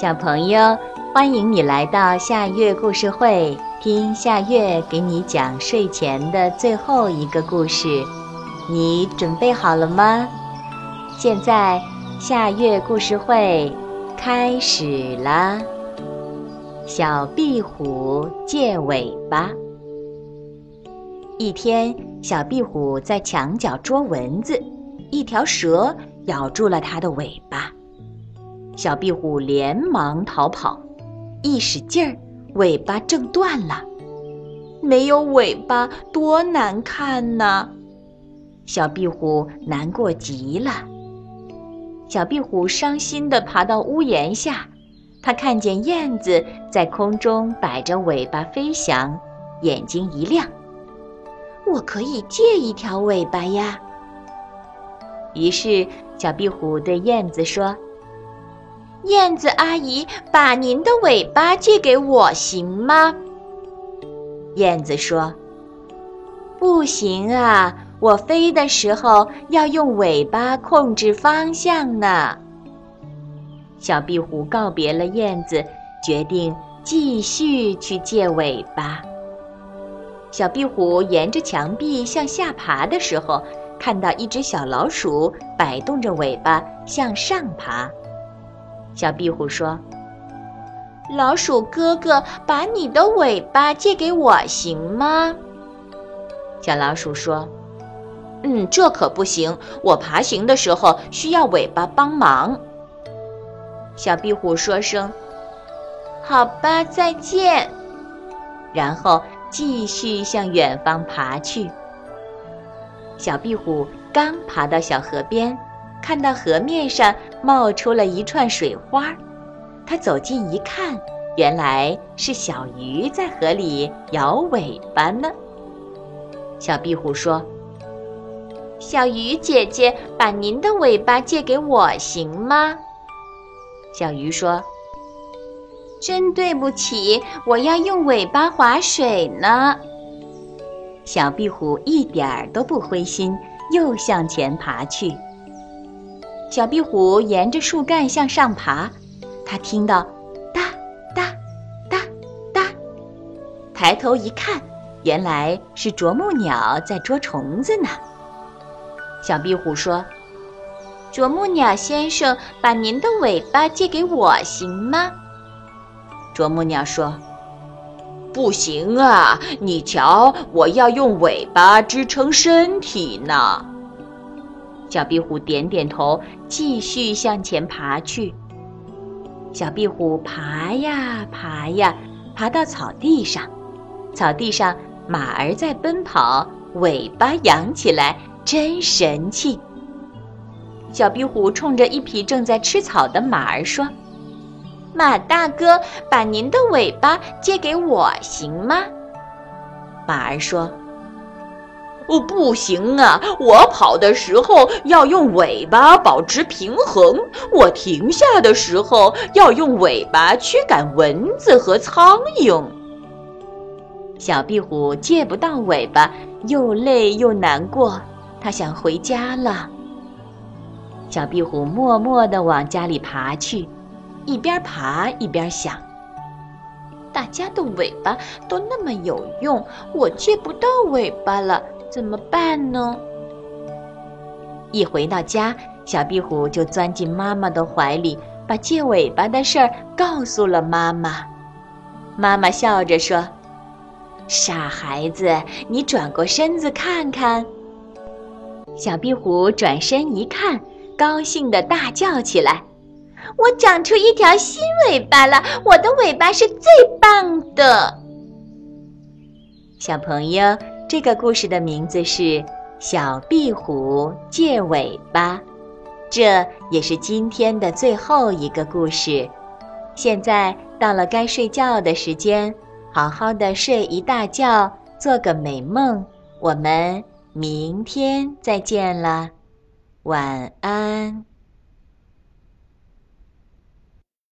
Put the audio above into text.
小朋友，欢迎你来到夏月故事会，听夏月给你讲睡前的最后一个故事。你准备好了吗？现在夏月故事会开始啦！小壁虎借尾巴。一天，小壁虎在墙角捉蚊子，一条蛇咬住了它的尾巴。小壁虎连忙逃跑，一使劲儿，尾巴挣断了。没有尾巴多难看呐！小壁虎难过极了。小壁虎伤心地爬到屋檐下，它看见燕子在空中摆着尾巴飞翔，眼睛一亮：“我可以借一条尾巴呀！”于是，小壁虎对燕子说。燕子阿姨，把您的尾巴借给我行吗？燕子说：“不行啊，我飞的时候要用尾巴控制方向呢。”小壁虎告别了燕子，决定继续去借尾巴。小壁虎沿着墙壁向下爬的时候，看到一只小老鼠摆动着尾巴向上爬。小壁虎说：“老鼠哥哥，把你的尾巴借给我行吗？”小老鼠说：“嗯，这可不行，我爬行的时候需要尾巴帮忙。”小壁虎说声：“好吧，再见。”然后继续向远方爬去。小壁虎刚爬到小河边。看到河面上冒出了一串水花，他走近一看，原来是小鱼在河里摇尾巴呢。小壁虎说：“小鱼姐姐，把您的尾巴借给我行吗？”小鱼说：“真对不起，我要用尾巴划水呢。”小壁虎一点儿都不灰心，又向前爬去。小壁虎沿着树干向上爬，它听到“哒哒哒哒”，抬头一看，原来是啄木鸟在捉虫子呢。小壁虎说：“啄木鸟先生，把您的尾巴借给我行吗？”啄木鸟说：“不行啊，你瞧，我要用尾巴支撑身体呢。”小壁虎点点头，继续向前爬去。小壁虎爬呀爬呀，爬到草地上。草地上马儿在奔跑，尾巴扬起来，真神气。小壁虎冲着一匹正在吃草的马儿说：“马大哥，把您的尾巴借给我行吗？”马儿说。哦，不行啊！我跑的时候要用尾巴保持平衡，我停下的时候要用尾巴驱赶蚊子和苍蝇。小壁虎借不到尾巴，又累又难过，它想回家了。小壁虎默默地往家里爬去，一边爬一边想：大家的尾巴都那么有用，我借不到尾巴了。怎么办呢？一回到家，小壁虎就钻进妈妈的怀里，把借尾巴的事儿告诉了妈妈。妈妈笑着说：“傻孩子，你转过身子看看。”小壁虎转身一看，高兴的大叫起来：“我长出一条新尾巴了！我的尾巴是最棒的！”小朋友。这个故事的名字是《小壁虎借尾巴》，这也是今天的最后一个故事。现在到了该睡觉的时间，好好的睡一大觉，做个美梦。我们明天再见了，晚安。